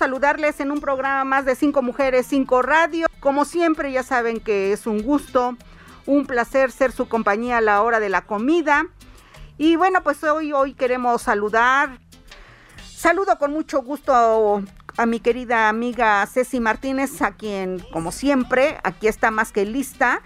En un programa más de Cinco Mujeres, Cinco Radio. Como siempre, ya saben que es un gusto, un placer ser su compañía a la hora de la comida. Y bueno, pues hoy, hoy queremos saludar. Saludo con mucho gusto a, mi querida amiga Ceci Martínez, a quien, como siempre, aquí está más que lista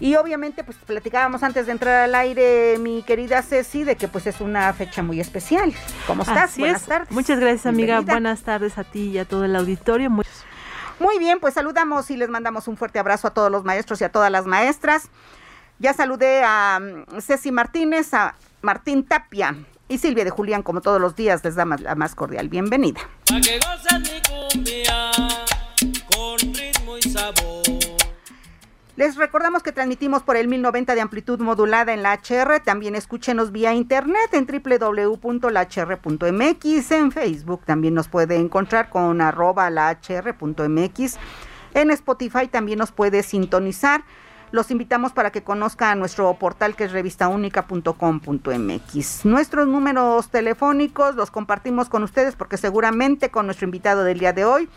y obviamente, pues platicábamos antes de entrar al aire, mi querida Ceci, de que pues es una fecha muy especial. ¿Cómo estás? Buenas tardes. Muchas gracias, amiga. Buenas tardes a ti y a todo el auditorio. Muy... muy bien, pues saludamos y les mandamos un fuerte abrazo a todos los maestros y a todas las maestras. Ya saludé a mm, Ceci Martínez, a Martín Tapia y Silvia de Julián, como todos los días, les damos la más cordial bienvenida. que mi cumbia, con ritmo y sabor. Les recordamos que transmitimos por el 1090 de amplitud modulada en la HR. También escúchenos vía internet en www.lahr.mx. En Facebook también nos puede encontrar con arroba lahr.mx. En Spotify también nos puede sintonizar. Los invitamos para que conozcan nuestro portal que es revistaunica.com.mx. Nuestros números telefónicos los compartimos con ustedes porque seguramente con nuestro invitado del día de hoy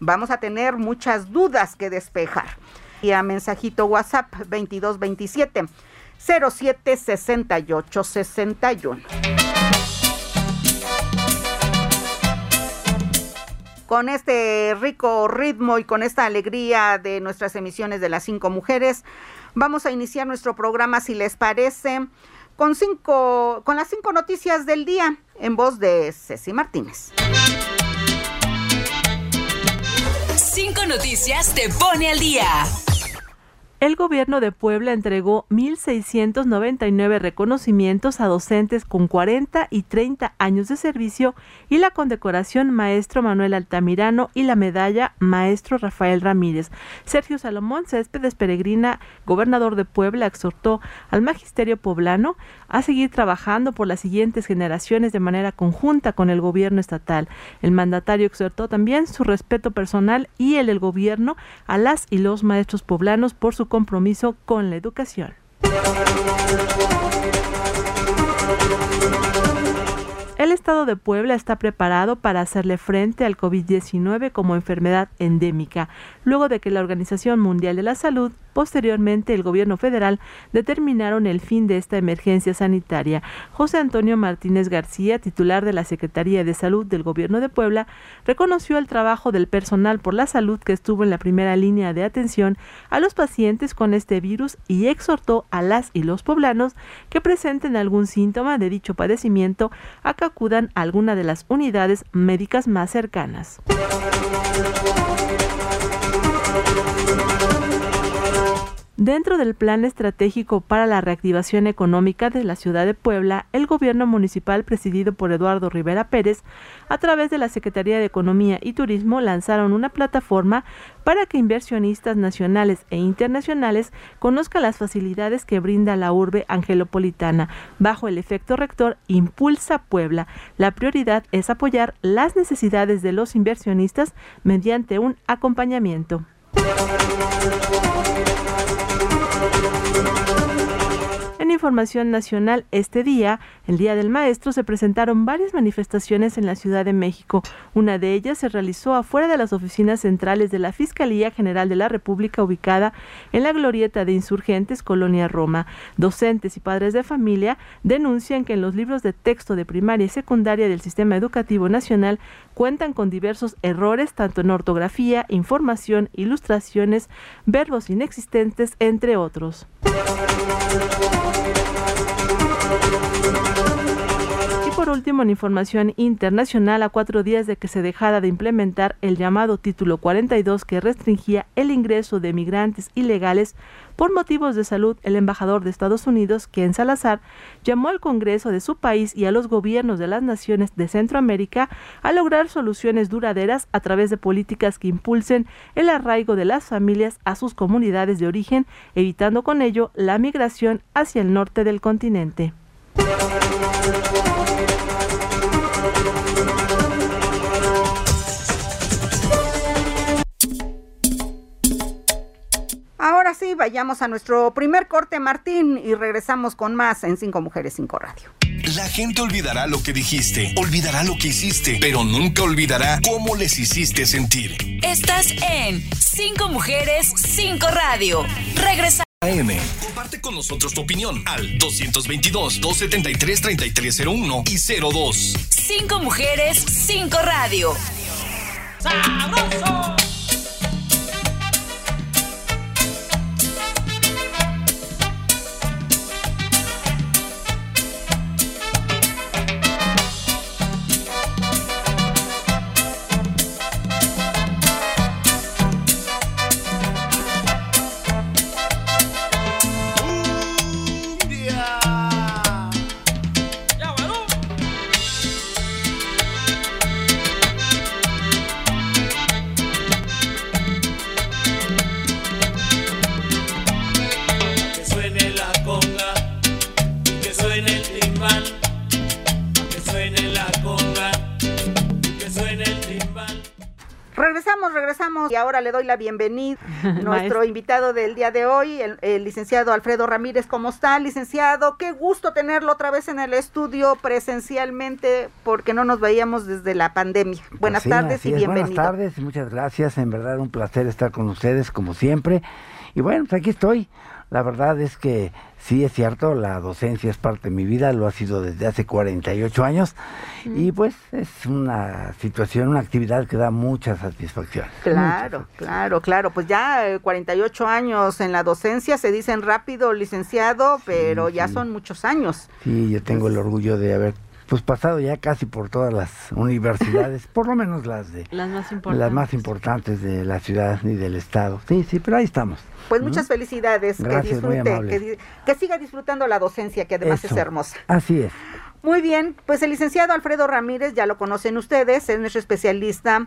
vamos a tener muchas dudas que despejar y a mensajito WhatsApp 2227 07 68 61. Con este rico ritmo y con esta alegría de nuestras emisiones de las cinco mujeres, vamos a iniciar nuestro programa, si les parece, con cinco, con las cinco noticias del día, en voz de Ceci Martínez. Cinco noticias te pone al día. El gobierno de Puebla entregó 1.699 reconocimientos a docentes con 40 y 30 años de servicio y la condecoración Maestro Manuel Altamirano y la medalla Maestro Rafael Ramírez. Sergio Salomón Céspedes Peregrina, gobernador de Puebla, exhortó al magisterio poblano a seguir trabajando por las siguientes generaciones de manera conjunta con el gobierno estatal. El mandatario exhortó también su respeto personal y el del gobierno a las y los maestros poblanos por su compromiso con la educación. El Estado de Puebla está preparado para hacerle frente al COVID-19 como enfermedad endémica, luego de que la Organización Mundial de la Salud Posteriormente, el gobierno federal determinaron el fin de esta emergencia sanitaria. José Antonio Martínez García, titular de la Secretaría de Salud del gobierno de Puebla, reconoció el trabajo del personal por la salud que estuvo en la primera línea de atención a los pacientes con este virus y exhortó a las y los poblanos que presenten algún síntoma de dicho padecimiento a que acudan a alguna de las unidades médicas más cercanas. Dentro del Plan Estratégico para la Reactivación Económica de la Ciudad de Puebla, el gobierno municipal presidido por Eduardo Rivera Pérez, a través de la Secretaría de Economía y Turismo, lanzaron una plataforma para que inversionistas nacionales e internacionales conozcan las facilidades que brinda la urbe angelopolitana. Bajo el efecto rector Impulsa Puebla, la prioridad es apoyar las necesidades de los inversionistas mediante un acompañamiento. Información nacional, este día, el Día del Maestro, se presentaron varias manifestaciones en la Ciudad de México. Una de ellas se realizó afuera de las oficinas centrales de la Fiscalía General de la República ubicada en la glorieta de insurgentes Colonia Roma. Docentes y padres de familia denuncian que en los libros de texto de primaria y secundaria del Sistema Educativo Nacional cuentan con diversos errores tanto en ortografía, información, ilustraciones, verbos inexistentes, entre otros. Último, en información internacional, a cuatro días de que se dejara de implementar el llamado Título 42 que restringía el ingreso de migrantes ilegales por motivos de salud, el embajador de Estados Unidos, Ken Salazar, llamó al Congreso de su país y a los gobiernos de las naciones de Centroamérica a lograr soluciones duraderas a través de políticas que impulsen el arraigo de las familias a sus comunidades de origen, evitando con ello la migración hacia el norte del continente. Ahora sí, vayamos a nuestro primer corte, Martín, y regresamos con más en Cinco Mujeres, Cinco Radio. La gente olvidará lo que dijiste, olvidará lo que hiciste, pero nunca olvidará cómo les hiciste sentir. Estás en Cinco Mujeres, Cinco Radio. Regresa. AM. Comparte con nosotros tu opinión al 222-273-3301 y 02. Cinco Mujeres, Cinco Radio. ¡Sabroso! La bienvenida nuestro invitado del día de hoy, el, licenciado Alfredo Ramírez. ¿Cómo está, licenciado? Qué gusto tenerlo otra vez en el estudio presencialmente porque no nos veíamos desde la pandemia. Pues Buenas tardes y bienvenido. Buenas tardes y muchas gracias. En verdad un placer estar con ustedes como siempre. Y bueno, pues aquí estoy. La verdad es que sí es cierto, la docencia es parte de mi vida, lo ha sido desde hace 48 años y pues es una situación, una actividad que da mucha satisfacción. Claro, claro, claro, pues ya 48 eh, años en la docencia se dicen rápido, licenciado, pero ya son muchos años. Sí, yo tengo el orgullo de haber pues pasado ya casi por todas las universidades, por lo menos las de las más importantes, las más importantes de la ciudad y del estado. Sí, sí, pero ahí estamos. Pues muchas felicidades, que disfrute, que, siga disfrutando la docencia, que además es hermosa. Así es. Muy bien, pues el licenciado Alfredo Ramírez, ya lo conocen ustedes, es nuestro especialista.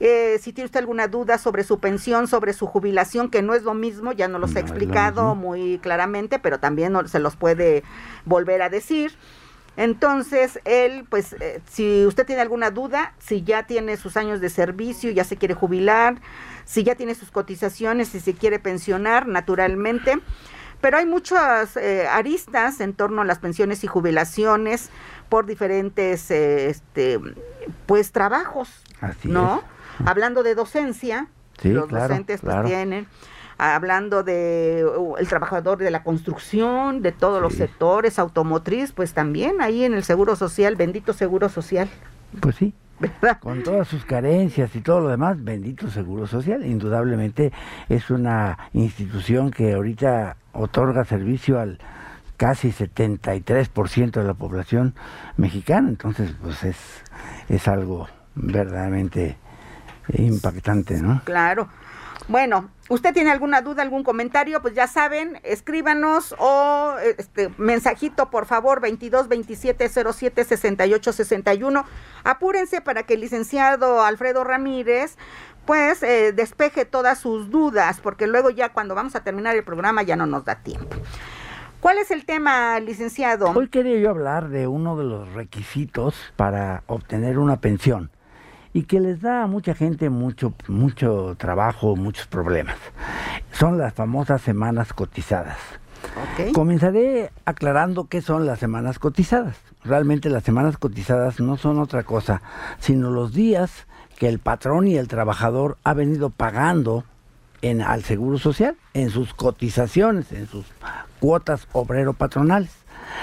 Eh, si tiene usted alguna duda sobre su pensión, sobre su jubilación, que no es lo mismo, ya nos los he explicado muy claramente, pero también se los puede volver a decir. Entonces, él, pues, eh, si usted tiene alguna duda, si ya tiene sus años de servicio, ya se quiere jubilar, si ya tiene sus cotizaciones, si se quiere pensionar, naturalmente. Pero hay muchas eh, aristas en torno a las pensiones y jubilaciones por diferentes, eh, este, pues, trabajos, ¿no? Hablando de docencia, los docentes pues tienen hablando de uh, el trabajador de la construcción, de todos los sectores, automotriz, pues también ahí en el Seguro Social, bendito Seguro Social. Pues sí. Con todas sus carencias y todo lo demás, bendito Seguro Social. Indudablemente es una institución que ahorita otorga servicio al casi 73% de la población mexicana. Entonces, pues es, es algo verdaderamente impactante, ¿no? Claro. Bueno, ¿usted tiene alguna duda, algún comentario? Pues ya saben, escríbanos o este mensajito, por favor, 22 27 07 68 61. Apúrense para que el licenciado Alfredo Ramírez pues eh, despeje todas sus dudas, porque luego ya cuando vamos a terminar el programa ya no nos da tiempo. ¿Cuál es el tema, licenciado? Hoy quería yo hablar de uno de los requisitos para obtener una pensión y que les da a mucha gente mucho, mucho trabajo, muchos problemas. Son las famosas semanas cotizadas. Comenzaré aclarando qué son las semanas cotizadas. Realmente las semanas cotizadas no son otra cosa, sino los días que el patrón y el trabajador ha venido pagando en, al Seguro Social, en sus cotizaciones, en sus cuotas obrero-patronales.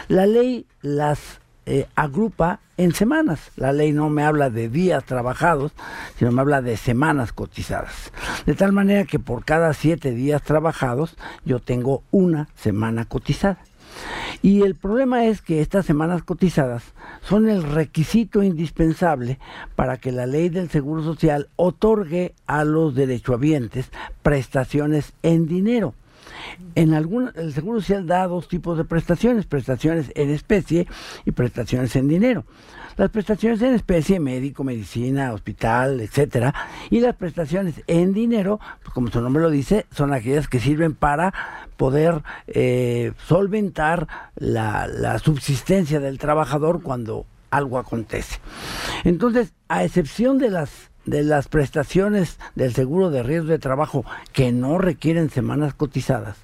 La ley las eh, agrupa en semanas. La ley no me habla de días trabajados, sino me habla de semanas cotizadas. De tal manera que por cada siete días trabajados yo tengo una semana cotizada. Y el problema es que estas semanas cotizadas son el requisito indispensable para que la ley del Seguro Social otorgue a los derechohabientes prestaciones en dinero. En algún, el Seguro Social da dos tipos de prestaciones, prestaciones en especie y prestaciones en dinero. Las prestaciones en especie, médico, medicina, hospital, etcétera, y las prestaciones en dinero, pues como su nombre lo dice, son aquellas que sirven para poder eh, solventar la, la subsistencia del trabajador cuando algo acontece. Entonces, a excepción de las de las prestaciones del seguro de riesgo de trabajo que no requieren semanas cotizadas,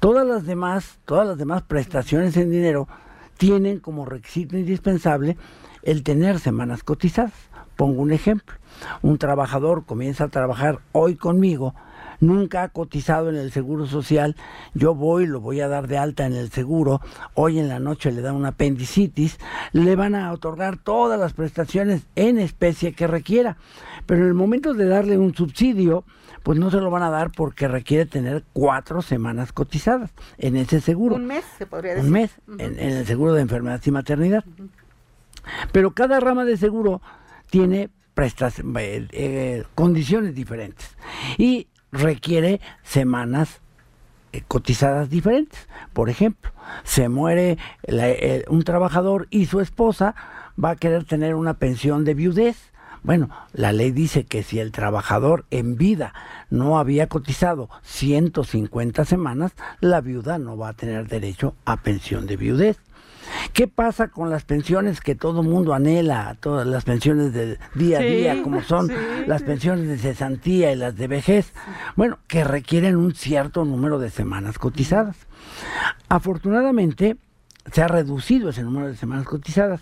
todas las demás, todas las demás prestaciones en dinero tienen como requisito indispensable el tener semanas cotizadas. Pongo un ejemplo. Un trabajador comienza a trabajar hoy conmigo nunca ha cotizado en el Seguro Social, yo voy, lo voy a dar de alta en el seguro, hoy en la noche le dan una apendicitis, le van a otorgar todas las prestaciones en especie que requiera. Pero en el momento de darle un subsidio, pues no se lo van a dar porque requiere tener cuatro semanas cotizadas en ese seguro. Un mes, se podría decir. Un mes en, el seguro de enfermedad y maternidad. Pero cada rama de seguro tiene prestas, eh, eh, condiciones diferentes. Y requiere semanas eh, cotizadas diferentes. Por ejemplo, se muere un trabajador y su esposa va a querer tener una pensión de viudez. Bueno, la ley dice que si el trabajador en vida no había cotizado 150 semanas, la viuda no va a tener derecho a pensión de viudez. ¿Qué pasa con las pensiones que todo mundo anhela, todas las pensiones de día a día, como son las pensiones de cesantía y las de vejez? Bueno, que requieren un cierto número de semanas cotizadas. Afortunadamente, se ha reducido ese número de semanas cotizadas.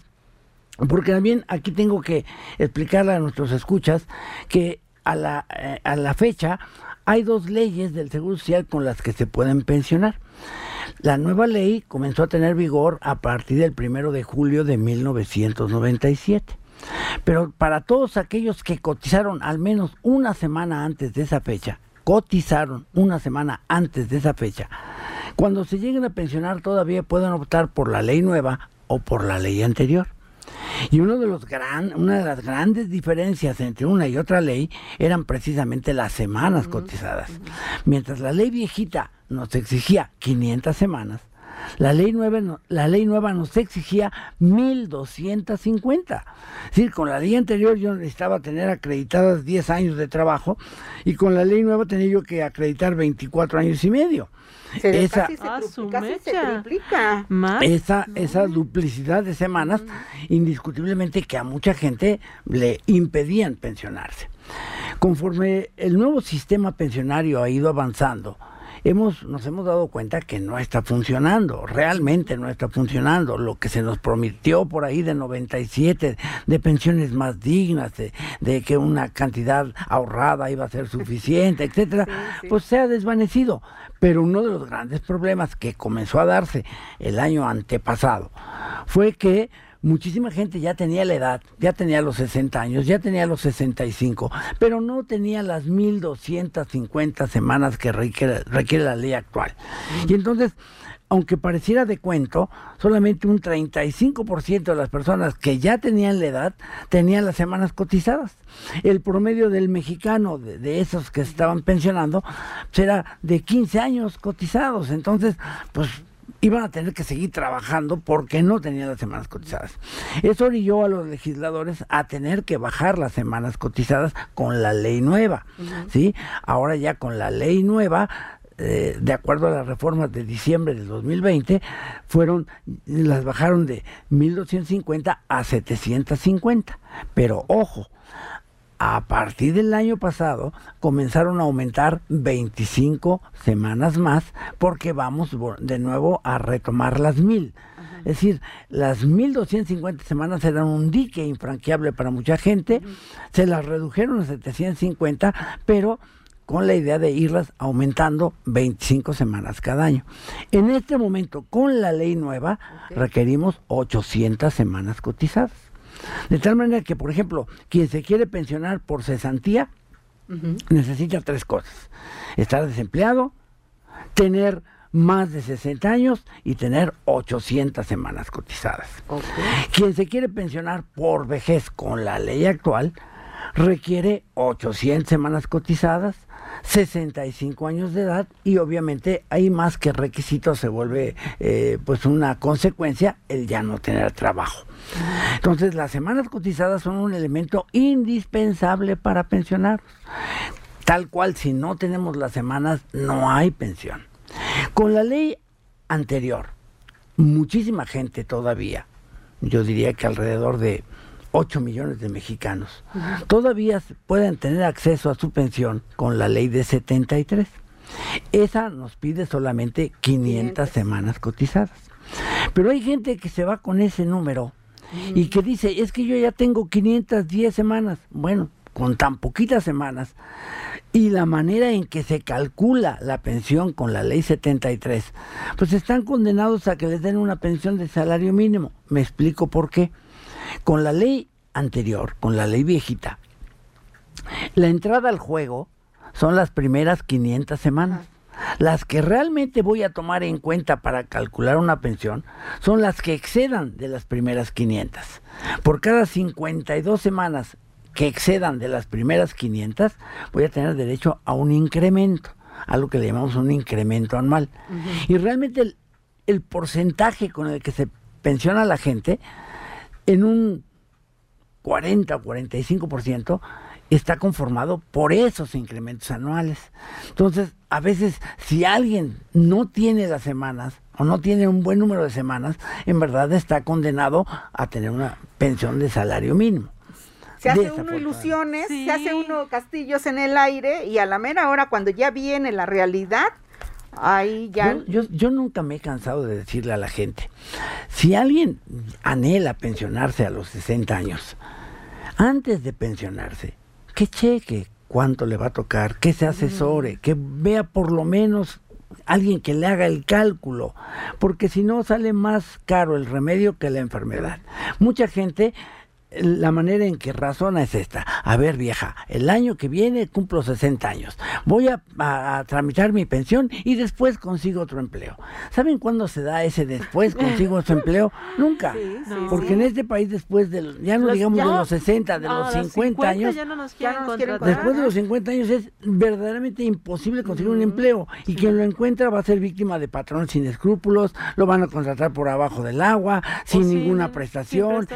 Porque también aquí tengo que explicarle a nuestros escuchas que a la, eh, a la fecha hay dos leyes del Seguro Social con las que se pueden pensionar. La nueva ley comenzó a tener vigor a partir del primero de julio de 1997. Pero para todos aquellos que cotizaron al menos una semana antes de esa fecha, cotizaron una semana antes de esa fecha, cuando se lleguen a pensionar todavía pueden optar por la ley nueva o por la ley anterior. Y uno de los gran, una de las grandes diferencias entre una y otra ley eran precisamente las semanas cotizadas. Mientras la ley viejita nos exigía 500 semanas, la ley nueva, la ley nueva nos exigía 1250. Es decir, con la ley anterior yo necesitaba tener acreditadas 10 años de trabajo y con la ley nueva tenía yo que acreditar 24 años y medio. Esa, Esa, esa duplicidad de semanas, indiscutiblemente que a mucha gente le impedían pensionarse. Conforme el nuevo sistema pensionario ha ido avanzando, hemos, nos hemos dado cuenta que no está funcionando, realmente no está funcionando. Lo que se nos prometió por ahí de 97, de pensiones más dignas, de, que una cantidad ahorrada iba a ser suficiente, etcétera, pues se ha desvanecido. Pero uno de los grandes problemas que comenzó a darse el año antepasado fue que muchísima gente ya tenía la edad, ya tenía los 60 años, ya tenía los 65, pero no tenía las 1250 semanas que requiere, requiere la ley actual. Y entonces, aunque pareciera de cuento, solamente un 35% de las personas que ya tenían la edad tenían las semanas cotizadas. El promedio del mexicano, de, de esos que estaban pensionando, será de 15 años cotizados. Entonces, pues iban a tener que seguir trabajando porque no tenían las semanas cotizadas. Eso orilló a los legisladores a tener que bajar las semanas cotizadas con la ley nueva. ¿sí? Ahora ya con la ley nueva eh, de acuerdo a las reformas de diciembre del 2020, fueron, las bajaron de 1.250 a 750. Pero ojo, a partir del año pasado comenzaron a aumentar 25 semanas más porque vamos de nuevo a retomar las mil. Es decir, las 1.250 semanas eran un dique infranqueable para mucha gente, se las redujeron a 750, pero con la idea de irlas aumentando 25 semanas cada año. En este momento, con la ley nueva, requerimos 800 semanas cotizadas. De tal manera que, por ejemplo, quien se quiere pensionar por cesantía, necesita tres cosas. Estar desempleado, tener más de 60 años y tener 800 semanas cotizadas. Quien se quiere pensionar por vejez con la ley actual requiere 800 semanas cotizadas, 65 años de edad y obviamente hay más que requisitos, se vuelve eh, pues una consecuencia el ya no tener trabajo. Entonces las semanas cotizadas son un elemento indispensable para pensionar. Tal cual si no tenemos las semanas no hay pensión. Con la ley anterior, muchísima gente todavía, yo diría que alrededor de 8 millones de mexicanos, todavía pueden tener acceso a su pensión con la ley de 73. Esa nos pide solamente 500 semanas cotizadas. Pero hay gente que se va con ese número y que dice, es que yo ya tengo 510 semanas. Bueno, con tan poquitas semanas y la manera en que se calcula la pensión con la ley 73, pues están condenados a que les den una pensión de salario mínimo. Me explico por qué. Con la ley anterior, con la ley viejita, la entrada al juego son las primeras 500 semanas. Las que realmente voy a tomar en cuenta para calcular una pensión son las que excedan de las primeras 500. Por cada 52 semanas que excedan de las primeras 500, voy a tener derecho a un incremento, algo que le llamamos un incremento anual. Y realmente el, porcentaje con el que se pensiona la gente, en un 40 o 45%, está conformado por esos incrementos anuales. Entonces, a veces, si alguien no tiene las semanas o no tiene un buen número de semanas, en verdad está condenado a tener una pensión de salario mínimo. Se hace uno ilusiones, se hace uno castillos en el aire y a la mera hora cuando ya viene la realidad, ahí ya... Yo, yo, nunca me he cansado de decirle a la gente, si alguien anhela pensionarse a los 60 años, antes de pensionarse, que cheque cuánto le va a tocar, que se asesore, que vea por lo menos alguien que le haga el cálculo, porque si no sale más caro el remedio que la enfermedad. Mucha gente la manera en que razona es esta. A ver, vieja, el año que viene cumplo 60 años. Voy a, tramitar mi pensión y después consigo otro empleo. ¿Saben cuándo se da ese después consigo otro empleo? Nunca. Porque en este país después de, ya no digamos de los 60, de los 50, años, después de los 50 años es verdaderamente imposible conseguir un empleo. Y quien lo encuentra va a ser víctima de patrones sin escrúpulos, lo van a contratar por abajo del agua, sin ninguna prestación,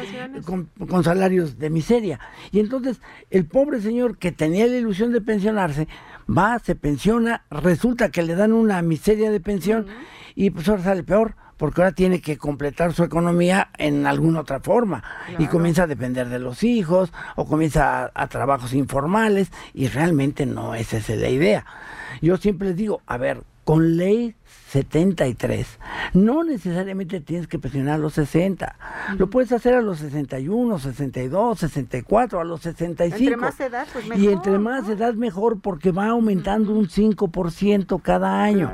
con, con salarios de miseria. Y entonces el pobre señor que tenía la ilusión de pensionarse, va, se pensiona, resulta que le dan una miseria de pensión y pues ahora sale peor porque ahora tiene que completar su economía en alguna otra forma y comienza a depender de los hijos o comienza a, a, trabajos informales y realmente no esa es la idea. Yo siempre les digo, a ver, con ley 73, no necesariamente tienes que presionar a los 60. Lo puedes hacer a los 61, 62, 64, a los 65. Entre más edad, pues mejor. Y entre más edad, mejor, porque va aumentando un 5% cada año.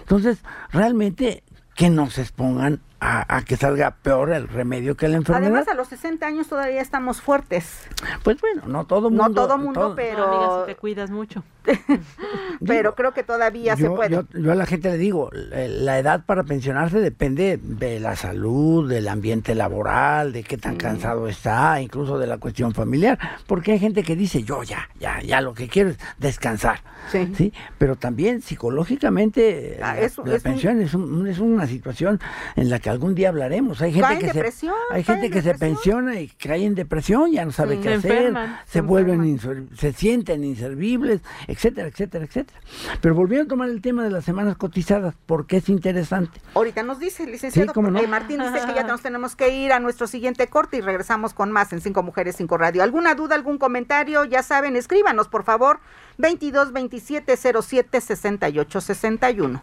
Entonces, realmente, que no se expongan a, que salga peor el remedio que la enfermedad. Además, a los 60 años todavía estamos fuertes. Pues bueno, no todo mundo. No todo mundo, pero... te cuidas mucho. pero creo que todavía se puede. Yo, a la gente le digo, la edad para pensionarse depende de la salud, del ambiente laboral, de qué tan cansado está, incluso de la cuestión familiar, porque hay gente que dice, yo ya, ya, ya lo que quiero es descansar. Sí. Pero también psicológicamente ah, la, pensión es, es una situación en la que que algún día hablaremos. Hay gente que se hay gente que se pensiona y cae en depresión, ya no sabe qué hacer, se, vuelven se sienten inservibles, etcétera, etcétera, etcétera. Pero volviendo a tomar el tema de las semanas cotizadas, porque es interesante. Ahorita nos dice, licenciado, eh, Martín dice que ya nos tenemos que ir a nuestro siguiente corte y regresamos con más en Cinco Mujeres, Cinco Radio. ¿Alguna duda, algún comentario? Ya saben, escríbanos, por favor, 22 27 07 68 61.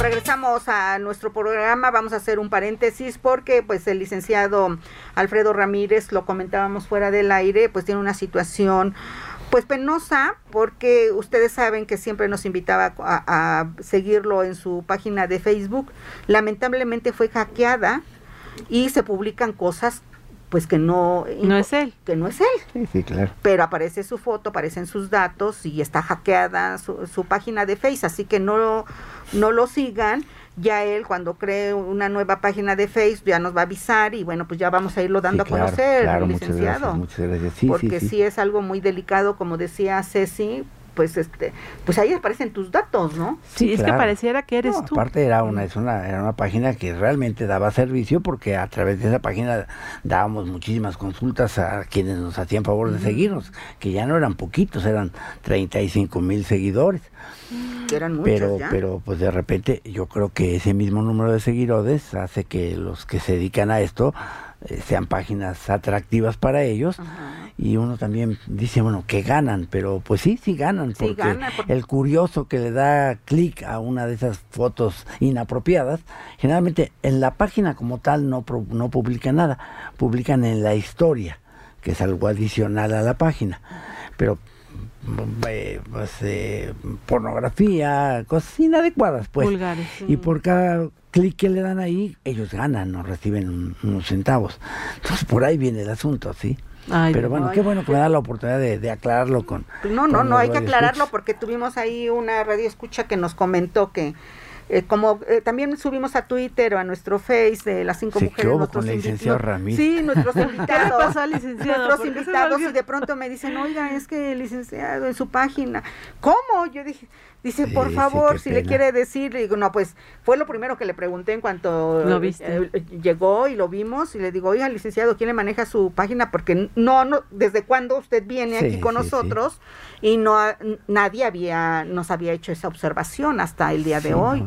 Regresamos a nuestro programa, vamos a hacer un paréntesis porque pues el licenciado Alfredo Ramírez, lo comentábamos fuera del aire, pues tiene una situación pues penosa porque ustedes saben que siempre nos invitaba a, a seguirlo en su página de Facebook. Lamentablemente fue hackeada y se publican cosas pues que no no es él. que no es él. Sí, sí, claro. Pero aparece su foto aparecen sus datos y está hackeada su, su página de Facebook así que no no lo sigan. Ya él cuando cree una nueva página de Facebook ya nos va a avisar y bueno pues ya vamos a irlo dando a conocer licenciado. muchas gracias, Sí, porque sí, es algo muy delicado como decía Ceci pues este pues ahí aparecen tus datos no sí, es que pareciera que eres tú. aparte era una es una era una página que realmente daba servicio porque a través de esa página dábamos muchísimas consultas a quienes nos hacían favor de seguirnos que ya no eran poquitos eran 35 mil seguidores. Eran muchos pero pero pues de repente yo creo que ese mismo número de seguidores hace que los que se dedican a esto eh, sean páginas atractivas para ellos y uno también dice bueno que ganan pero pues sí sí ganan porque, el curioso que le da clic a una de esas fotos inapropiadas generalmente en la página como tal no no publica nada publican en la historia que es algo adicional a la página pero eh, pues, eh, pornografía, cosas inadecuadas, pues. Y por cada clic que le dan ahí, ellos ganan o reciben unos centavos. Entonces, por ahí viene el asunto, ¿sí? Pero bueno, qué bueno que me da la oportunidad de, aclararlo con... No, no, no, hay que aclararlo porque tuvimos ahí una radio escucha que nos comentó que eh, como eh, también subimos a Twitter o a nuestro Face de las cinco mujeres nuestros invitados sí nuestros invitados nuestros invitados y de pronto me dicen oiga es que licenciado en su página cómo yo dije Dice, por favor, si le quiere decir, le digo, no, pues fue lo primero que le pregunté en cuanto eh, llegó y lo vimos y le digo, oiga, licenciado, ¿quién le maneja su página? Porque no, no, ¿desde cuándo usted viene aquí con nosotros? Y no, nadie había, nos había hecho esa observación hasta el día de hoy.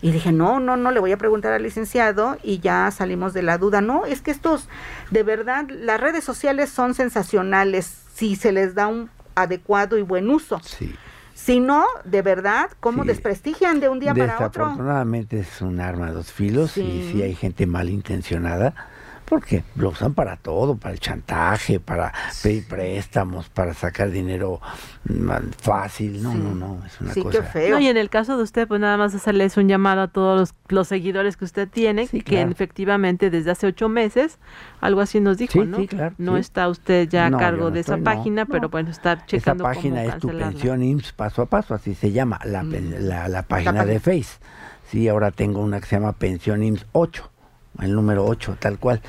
Y dije, no, no, no, le voy a preguntar al licenciado y ya salimos de la duda. No, es que estos, de verdad, las redes sociales son sensacionales si se les da un adecuado y buen uso. Sí. Si no, de verdad, ¿cómo desprestigian de un día para otro? Desafortunadamente es un arma de dos filos y si hay gente malintencionada porque lo usan para todo, para el chantaje, para pedir préstamos, para sacar dinero mm, fácil. No, no, no, es una cosa. feo. y en el caso de usted, pues nada más hacerles un llamado a todos los, seguidores que usted tiene, que efectivamente desde hace ocho meses, algo así nos dijo, ¿no? Claro, no está usted ya a cargo de esa página, pero bueno, está checando Esa página es tu pensión IMSS paso a paso, así se llama, la, mm. la, página de Face. Sí, ahora tengo una que se llama Pensión IMSS 8 el número 8, tal cual,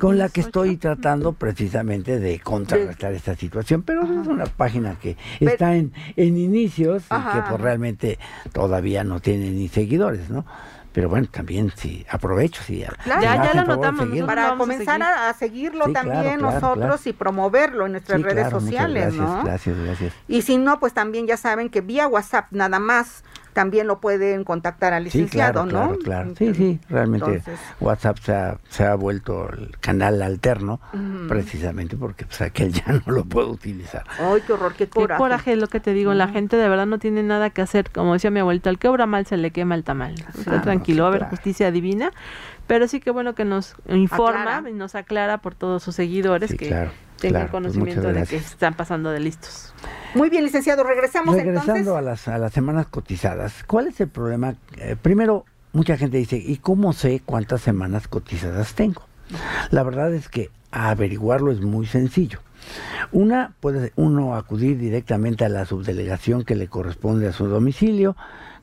con la que estoy tratando precisamente de contrarrestar esta situación, pero es una página que está en, en inicios y que pues realmente todavía no tiene ni seguidores, ¿no? Pero bueno, también sí, aprovecho, sí. ya, ya lo notamos, para comenzar a, seguirlo también nosotros y promoverlo en nuestras redes sociales, gracias, Gracias, gracias. Y si no, pues también ya saben que vía WhatsApp nada más también lo pueden contactar al licenciado, sí, claro, ¿no? Claro, Sí, sí, realmente WhatsApp se ha, se ha, vuelto el canal alterno precisamente porque pues aquel ya no lo puedo utilizar. Ay, qué horror, qué coraje. Qué coraje es lo que te digo, la gente de verdad no tiene nada que hacer, como decía mi abuelita, al que obra mal se le quema el tamal. Ah, tranquilo, va a haber justicia divina, pero sí que bueno que nos informa y nos aclara por todos sus seguidores que tengan pues, conocimiento de que están pasando de listos. Muy bien, licenciado, regresamos Regresando a las, a las semanas cotizadas, ¿cuál es el problema? Eh, primero, mucha gente dice, ¿y cómo sé cuántas semanas cotizadas tengo? La verdad es que averiguarlo es muy sencillo. Una, puede uno acudir directamente a la subdelegación que le corresponde a su domicilio,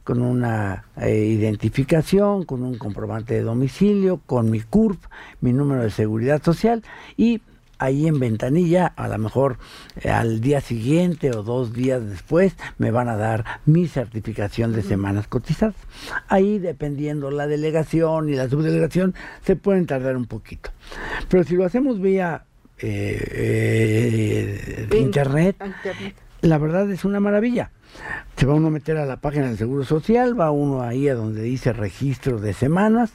con una eh, identificación, con un comprobante de domicilio, con mi CURP, mi número de seguridad social y ahí en ventanilla, a lo mejor eh, al día siguiente o dos días después, me van a dar mi certificación de semanas cotizadas. Ahí, dependiendo la delegación y la subdelegación, se pueden tardar un poquito. Pero si lo hacemos vía eh, eh, internet, la verdad es una maravilla. Se va uno a meter a la página del Seguro Social, va uno ahí a donde dice registro de semanas,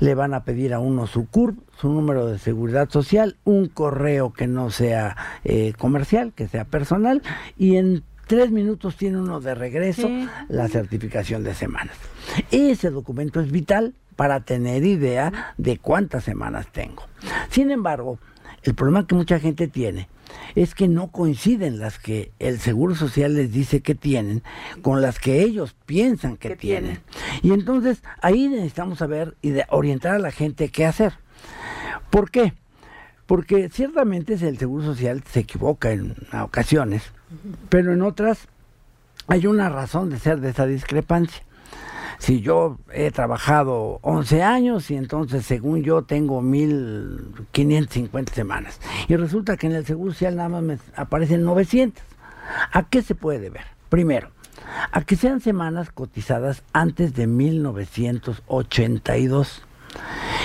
le van a pedir a uno su CURP, su número de seguridad social, un correo que no sea eh, comercial, que sea personal, y en tres minutos tiene uno de regreso la certificación de semanas. Ese documento es vital para tener idea de cuántas semanas tengo. Sin embargo, el problema que mucha gente tiene es que no coinciden las que el Seguro Social les dice que tienen con las que ellos piensan que, tienen. Y entonces ahí necesitamos saber y orientar a la gente qué hacer. ¿Por qué? Porque ciertamente el Seguro Social se equivoca en ocasiones, pero en otras hay una razón de ser de esa discrepancia si yo he trabajado 11 años y entonces según yo tengo 1550 semanas y resulta que en el Seguro Social nada más me aparecen 900. ¿A qué se puede ver? Primero, a que sean semanas cotizadas antes de 1982.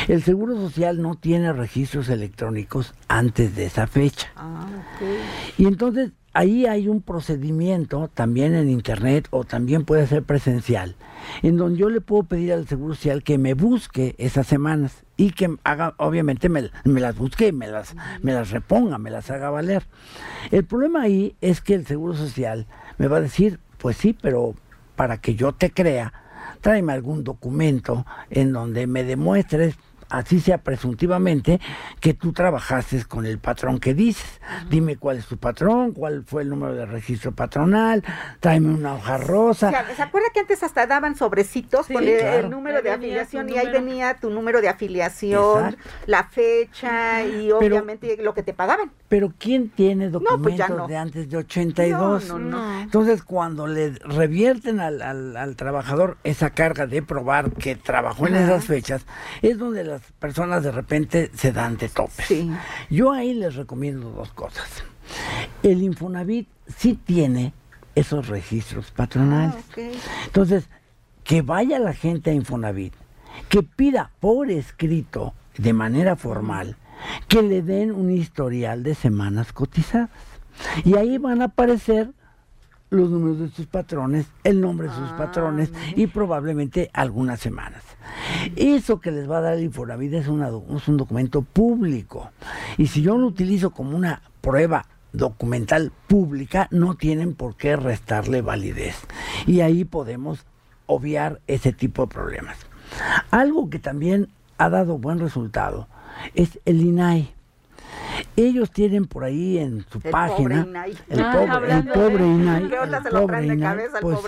El Seguro Social no tiene registros electrónicos antes de esa fecha. Ah, Y entonces ahí hay un procedimiento también en Internet o también puede ser presencial en donde yo le puedo pedir al Seguro Social que me busque esas semanas y que haga, obviamente me, las busque, me las, me las reponga, me las haga valer. El problema ahí es que el Seguro Social me va a decir, pues sí, pero para que yo te crea, tráeme algún documento en donde me demuestres así sea presuntivamente, que tú trabajaste con el patrón que dices. Dime cuál es tu patrón, cuál fue el número de registro patronal, tráeme una hoja rosa. ¿Se acuerda que antes hasta daban sobrecitos con el, número de afiliación y ahí venía tu número de afiliación, la fecha y obviamente lo que te pagaban? Pero ¿quién tiene pues documentos de antes de 82? No, no, Entonces, cuando le revierten al, al, trabajador esa carga de probar que trabajó en esas fechas, es donde la personas de repente se dan de topes. Yo ahí les recomiendo dos cosas. El Infonavit sí tiene esos registros patronales. Ah, Entonces, que vaya la gente a Infonavit, que pida por escrito, de manera formal, que le den un historial de semanas cotizadas. Y ahí van a aparecer los números de sus patrones, el nombre de sus ah, patrones y probablemente algunas semanas. Eso que les va a dar el Infonavit es, es un documento público. Y si yo lo utilizo como una prueba documental pública, no tienen por qué restarle validez. Y ahí podemos obviar ese tipo de problemas. Algo que también ha dado buen resultado es el INAI. Ellos tienen por ahí en su página el pobre, el pobre INAI. El pobre INAI, pues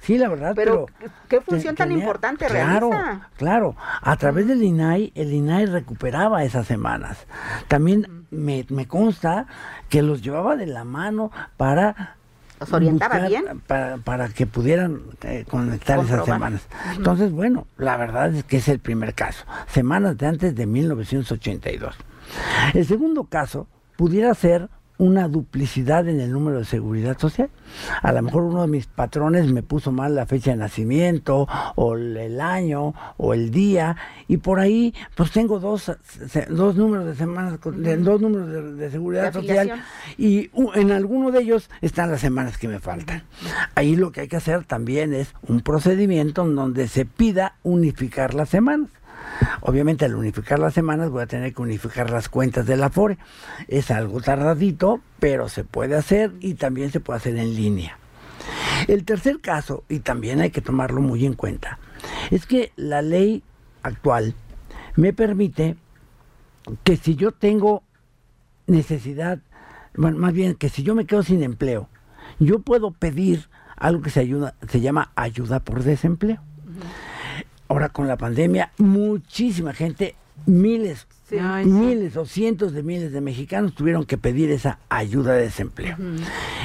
sí, la verdad, pero, qué función tan importante claro, Claro, a través del INAI, el INAI recuperaba esas semanas. También me, me consta que los llevaba de la mano para los orientaba bien para, para, que pudieran eh, conectar esas semanas. Entonces, bueno, la verdad es que es el primer caso, semanas de antes de 1982. El segundo caso pudiera ser una duplicidad en el número de seguridad social. A lo mejor uno de mis patrones me puso mal la fecha de nacimiento o el año o el día y por ahí pues tengo dos, dos números de semanas, dos números de, seguridad social y en alguno de ellos están las semanas que me faltan. Ahí lo que hay que hacer también es un procedimiento en donde se pida unificar las semanas. Obviamente al unificar las semanas voy a tener que unificar las cuentas de la FORE. Es algo tardadito, pero se puede hacer y también se puede hacer en línea. El tercer caso, y también hay que tomarlo muy en cuenta, es que la ley actual me permite que si yo tengo necesidad, bueno, más bien que si yo me quedo sin empleo, yo puedo pedir algo que se, ayuda, se llama ayuda por desempleo. Ahora con la pandemia, muchísima gente, miles, miles o cientos de miles de mexicanos tuvieron que pedir esa ayuda de desempleo.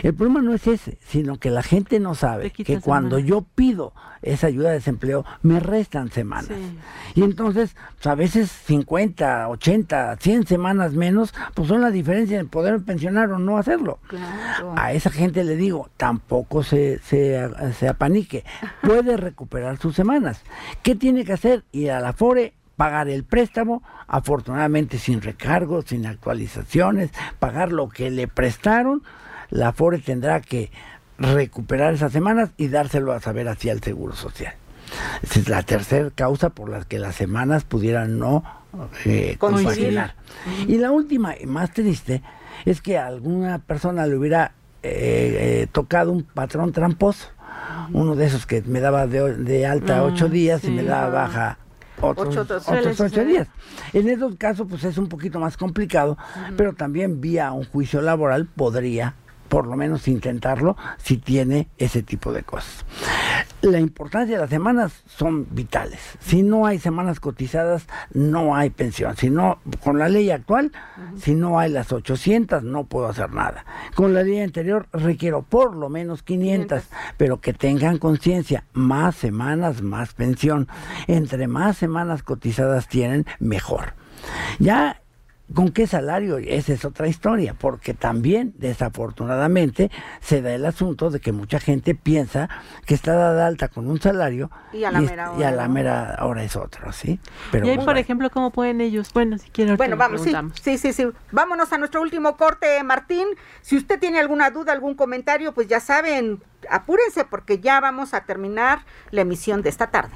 El problema no es ese, sino que la gente no sabe que cuando yo pido esa ayuda de desempleo, me restan semanas. Y entonces, pues, a veces 50, 80, 100 semanas menos, pues son la diferencia en poder pensionar o no hacerlo. A esa gente le digo, tampoco se, se, se apanique, puede recuperar sus semanas. ¿Qué tiene que hacer? Ir a la FORE pagar el préstamo, afortunadamente sin recargos, sin actualizaciones, pagar lo que le prestaron, la FORE tendrá que recuperar esas semanas y dárselo a saber hacia el Seguro Social. Esa es la tercera causa por la que las semanas pudieran no eh, Y la última y más triste es que a alguna persona le hubiera eh, eh, tocado un patrón tramposo. Uno de esos que me daba de, alta mm, ocho días y me daba baja otros, ocho, días. En esos casos, pues es un poquito más complicado, pero también vía un juicio laboral podría por lo menos intentarlo si tiene ese tipo de cosas. La importancia de las semanas son vitales. Si no hay semanas cotizadas, no hay pensión. Si no, con la ley actual, si no hay las 800, no puedo hacer nada. Con la ley anterior requiero por lo menos 500, pero que tengan conciencia, más semanas, más pensión. Entre más semanas cotizadas tienen, mejor. Ya ¿Con qué salario? Esa es otra historia, porque también desafortunadamente se da el asunto de que mucha gente piensa que está dada alta con un salario y a la, mera, hora, y a la mera hora es otro, ¿sí? Pero y ahí, por ejemplo, ¿cómo pueden ellos? Bueno, si quieren. Bueno, vamos, sí, sí, sí, sí. Vámonos a nuestro último corte, Martín. Si usted tiene alguna duda, algún comentario, pues ya saben, apúrense porque ya vamos a terminar la emisión de esta tarde.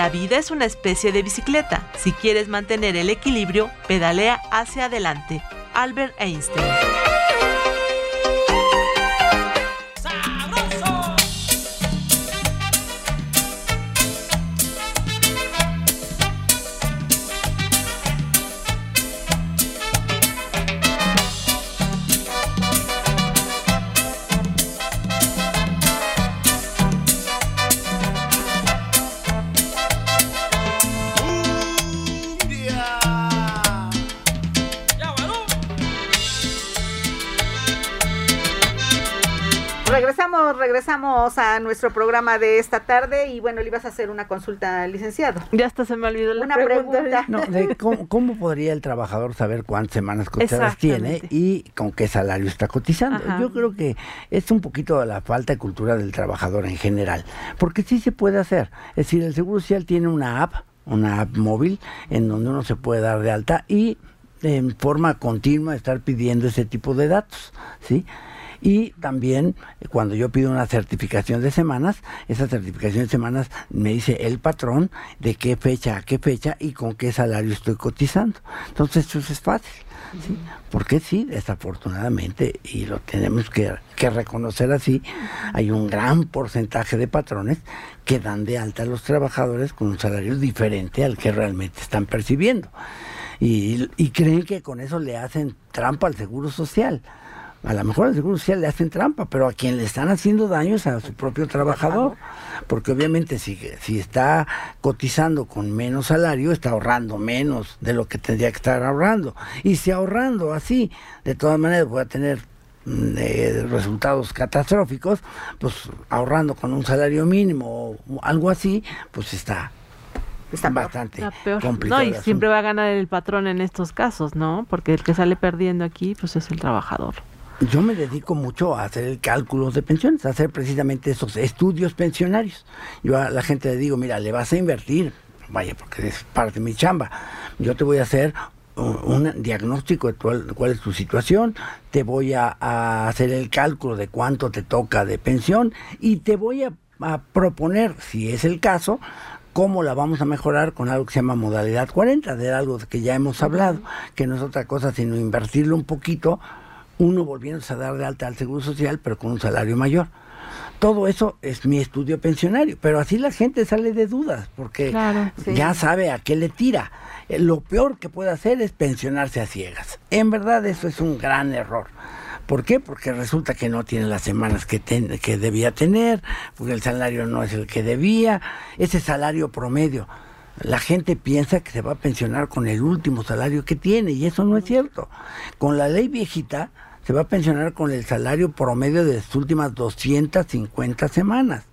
La vida es una especie de bicicleta. Si quieres mantener el equilibrio, pedalea hacia adelante. Albert Einstein. Regresamos a nuestro programa de esta tarde y bueno, le ibas a hacer una consulta al licenciado. Ya hasta se me olvidó la una pregunta. No, cómo, podría el trabajador saber cuántas semanas cotizadas tiene y con qué salario está cotizando? Yo creo que es un poquito la falta de cultura del trabajador en general, porque sí se puede hacer. Es decir, el Seguro Social tiene una app, una app móvil, en donde uno se puede dar de alta y en forma continua estar pidiendo ese tipo de datos, ¿sí? Y también eh, cuando yo pido una certificación de semanas, esa certificación de semanas me dice el patrón de qué fecha a qué fecha y con qué salario estoy cotizando. Entonces eso es fácil. Porque sí, desafortunadamente, y lo tenemos que, que, reconocer así, hay un gran porcentaje de patrones que dan de alta a los trabajadores con un salario diferente al que realmente están percibiendo. Y creen que con eso le hacen trampa al seguro social a lo mejor al Seguro Social le hacen trampa, pero a quien le están haciendo daño es a su propio trabajador, porque obviamente si, si está cotizando con menos salario, está ahorrando menos de lo que tendría que estar ahorrando. Y si ahorrando así, de todas maneras voy a tener mm, eh, resultados catastróficos, pues ahorrando con un salario mínimo o algo así, pues está Está bastante complicado. No, y siempre va a ganar el patrón en estos casos, ¿no? Porque el que sale perdiendo aquí, pues es el trabajador. Yo me dedico mucho a hacer el cálculo de pensiones, a hacer precisamente esos estudios pensionarios. Yo a la gente le digo, mira, le vas a invertir, vaya, porque es parte de mi chamba. Yo te voy a hacer un, diagnóstico de cuál, es tu situación, te voy a, hacer el cálculo de cuánto te toca de pensión y te voy a, a proponer, si es el caso, cómo la vamos a mejorar con algo que se llama modalidad 40, de algo que ya hemos hablado, que no es otra cosa sino invertirlo un poquito uno volviéndose a dar de alta al Seguro Social, pero con un salario mayor. Todo eso es mi estudio pensionario, pero así la gente sale de dudas, porque ya sabe a qué le tira. Eh, lo peor que puede hacer es pensionarse a ciegas. En verdad eso es un gran error. ¿Por qué? Porque resulta que no tiene las semanas que, que debía tener, porque el salario no es el que debía, ese salario promedio. La gente piensa que se va a pensionar con el último salario que tiene y eso no es cierto. Con la ley viejita, se va a pensionar con el salario promedio de las últimas 250 semanas.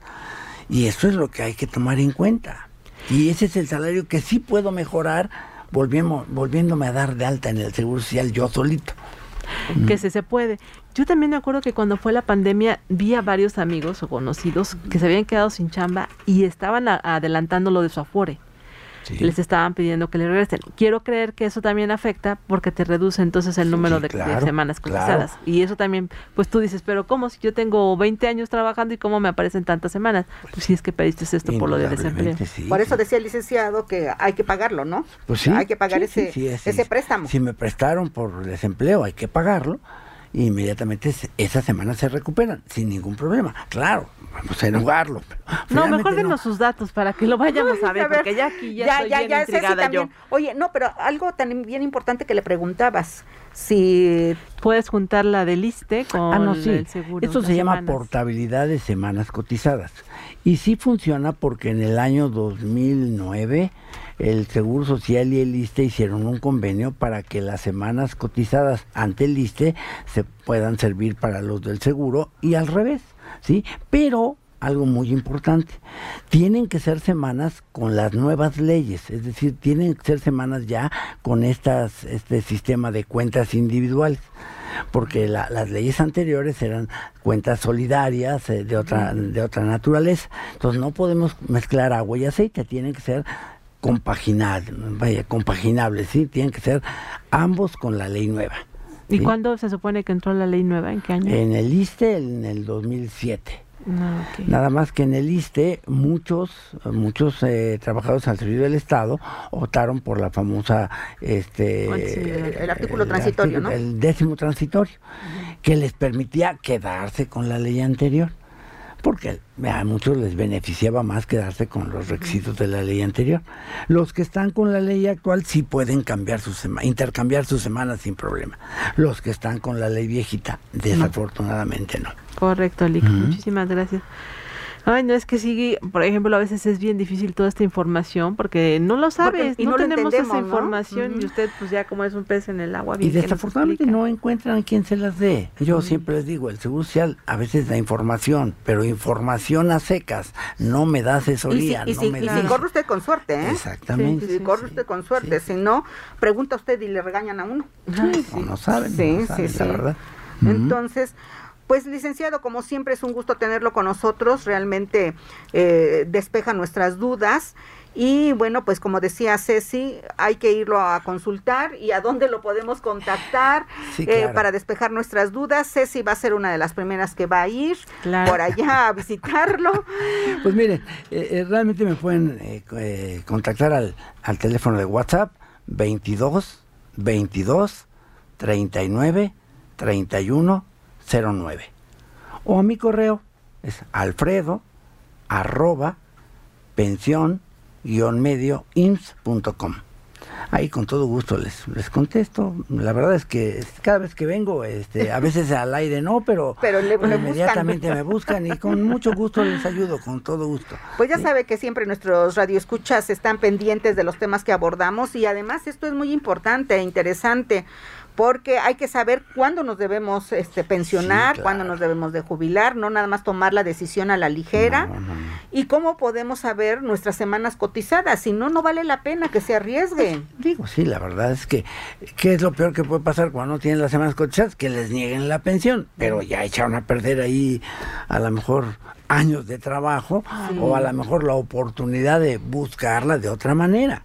Y eso es lo que hay que tomar en cuenta. Y ese es el salario que sí puedo mejorar volviéndome a dar de alta en el Seguro Social yo solito. Que se, se puede. Yo también me acuerdo que cuando fue la pandemia vi a varios amigos o conocidos que se habían quedado sin chamba y estaban adelantando lo de su afore les estaban pidiendo que le regresen. Quiero creer que eso también afecta porque te reduce entonces el número de, semanas cotizadas. Y eso también, pues tú dices, pero ¿cómo si yo tengo 20 años trabajando y cómo me aparecen tantas semanas? Pues si es que pediste esto por lo de desempleo. por eso decía el licenciado que hay que pagarlo, ¿no? Pues sí. Hay que pagar ese, ese préstamo. Si me prestaron por desempleo, hay que pagarlo y inmediatamente esa semana se recuperan sin ningún problema. Claro, vamos a enugarlo. No, mejor denos sus datos para que lo vayamos a ver, porque ya aquí ya, estoy bien intrigada yo. Oye, no, pero algo también bien importante que le preguntabas, si puedes juntar la del ISTE con ah, el seguro. Esto se llama portabilidad de semanas cotizadas. Y sí funciona porque en el año 2009 el Seguro Social y el ISTE hicieron un convenio para que las semanas cotizadas ante el ISTE se puedan servir para los del seguro y al revés, ¿sí? Pero algo muy importante. Tienen que ser semanas con las nuevas leyes, es decir, tienen que ser semanas ya con estas, este sistema de cuentas individuales, porque las leyes anteriores eran cuentas solidarias eh, de, otra, de otra naturaleza. Entonces no podemos mezclar agua y aceite, tienen que ser compaginable, vaya, compaginable, ¿sí? Tienen que ser ambos con la ley nueva. ¿Y cuándo se supone que entró la ley nueva? ¿En qué año? En el ISTE, en el 2007. Nada más que en el ISTE muchos muchos eh, trabajadores al servicio del Estado optaron por la famosa este el, artículo transitorio, ¿no? El décimo transitorio, que les permitía quedarse con la ley anterior porque a muchos les beneficiaba más quedarse con los requisitos de la ley anterior. Los que están con la ley actual sí pueden cambiar su intercambiar sus semanas sin problema. Los que están con la ley viejita, desafortunadamente no. Correcto, Lick. Muchísimas gracias. Ay, no es que sí, por ejemplo, a veces es bien difícil toda esta información porque no lo sabes, y no, tenemos esa información y usted pues ya como es un pez en el agua. y desafortunadamente no encuentran quien se las dé. Yo siempre les digo, el Seguro Social a veces da información, pero información a secas, no me da asesoría. Y si, corre usted con suerte, ¿eh? Exactamente. si corre usted con suerte, si no, pregunta usted y le regañan a uno. no, no saben, sí, sí, la verdad. Entonces, pues licenciado, como siempre es un gusto tenerlo con nosotros, realmente eh, despeja nuestras dudas. Y bueno, pues como decía Ceci, hay que irlo a consultar y a dónde lo podemos contactar eh, para despejar nuestras dudas. Ceci va a ser una de las primeras que va a ir por allá a visitarlo. Pues mire, eh, realmente me pueden contactar al, al teléfono de WhatsApp 22 22 39 31 09. O a mi correo es alfredo arroba pensión medio ahí con todo gusto les, les contesto. La verdad es que cada vez que vengo, este, a veces al aire no, pero, pero inmediatamente me buscan y con mucho gusto les ayudo, con todo gusto. Pues ya sabe que siempre nuestros radioescuchas están pendientes de los temas que abordamos y además esto es muy importante e interesante porque hay que saber cuándo nos debemos este, pensionar, cuándo nos debemos de jubilar, no nada más tomar la decisión a la ligera, y cómo podemos saber nuestras semanas cotizadas, si no, no vale la pena que se arriesguen. Pues, digo, sí, la verdad es que, ¿qué es lo peor que puede pasar cuando no tienen las semanas cotizadas? Que les nieguen la pensión, pero ya echaron a perder ahí a lo mejor años de trabajo o a lo mejor la oportunidad de buscarla de otra manera.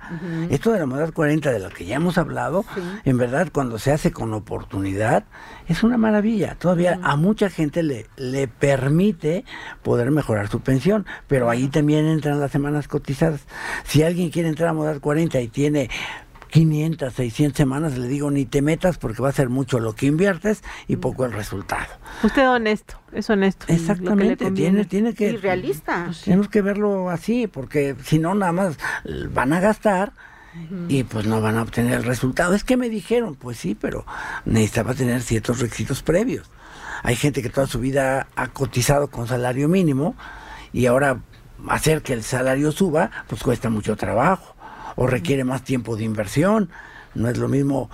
Esto de la modalidad 40 de la que ya hemos hablado, en verdad cuando se hace con oportunidad es una maravilla. Todavía a mucha gente le, le permite poder mejorar su pensión, pero ahí también entran las semanas cotizadas. Si alguien quiere entrar a modalidad 40 y tiene 500, 600 semanas, le digo ni te metas porque va a ser mucho lo que inviertes y poco el resultado. Usted honesto, es honesto. Exactamente, tiene, tiene que... Y realista. Pues tenemos que verlo así, porque si no nada más van a gastar y pues no van a obtener el resultado. Es que me dijeron, pues sí, pero necesitaba tener ciertos requisitos previos. Hay gente que toda su vida ha cotizado con salario mínimo y ahora hacer que el salario suba, pues cuesta mucho trabajo o requiere más tiempo de inversión. No es lo mismo,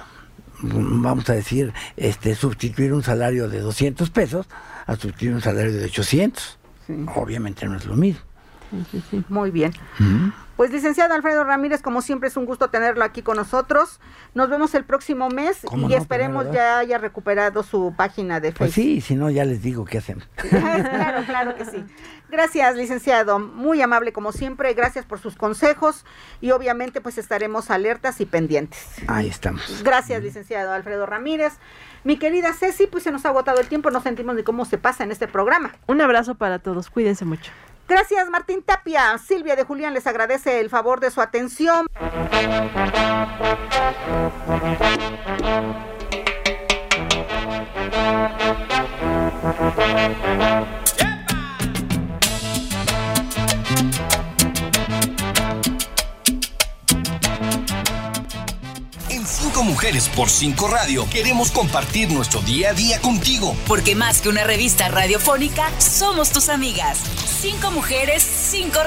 vamos a decir, este sustituir un salario de 200 pesos a sustituir un salario de 800. Obviamente no es lo mismo. Muy bien. Pues licenciado Alfredo Ramírez, como siempre es un gusto tenerlo aquí con nosotros. Nos vemos el próximo mes y pues, esperemos ya haya recuperado su página de pues Facebook. sí, si no ya les digo qué hacemos. claro, claro que sí. Gracias, licenciado. Muy amable como siempre. Gracias por sus consejos y obviamente pues estaremos alertas y pendientes. Ahí estamos. Gracias, licenciado Alfredo Ramírez. Mi querida Ceci, pues se nos ha agotado el tiempo, no sentimos ni cómo se pasa en este programa. Un abrazo para todos, cuídense mucho. Gracias, Martín Tapia. Silvia de Julián les agradece el favor de su atención. Mujeres por Cinco Radio queremos compartir nuestro día a día contigo. Porque más que una revista radiofónica, somos tus amigas. Cinco mujeres, cinco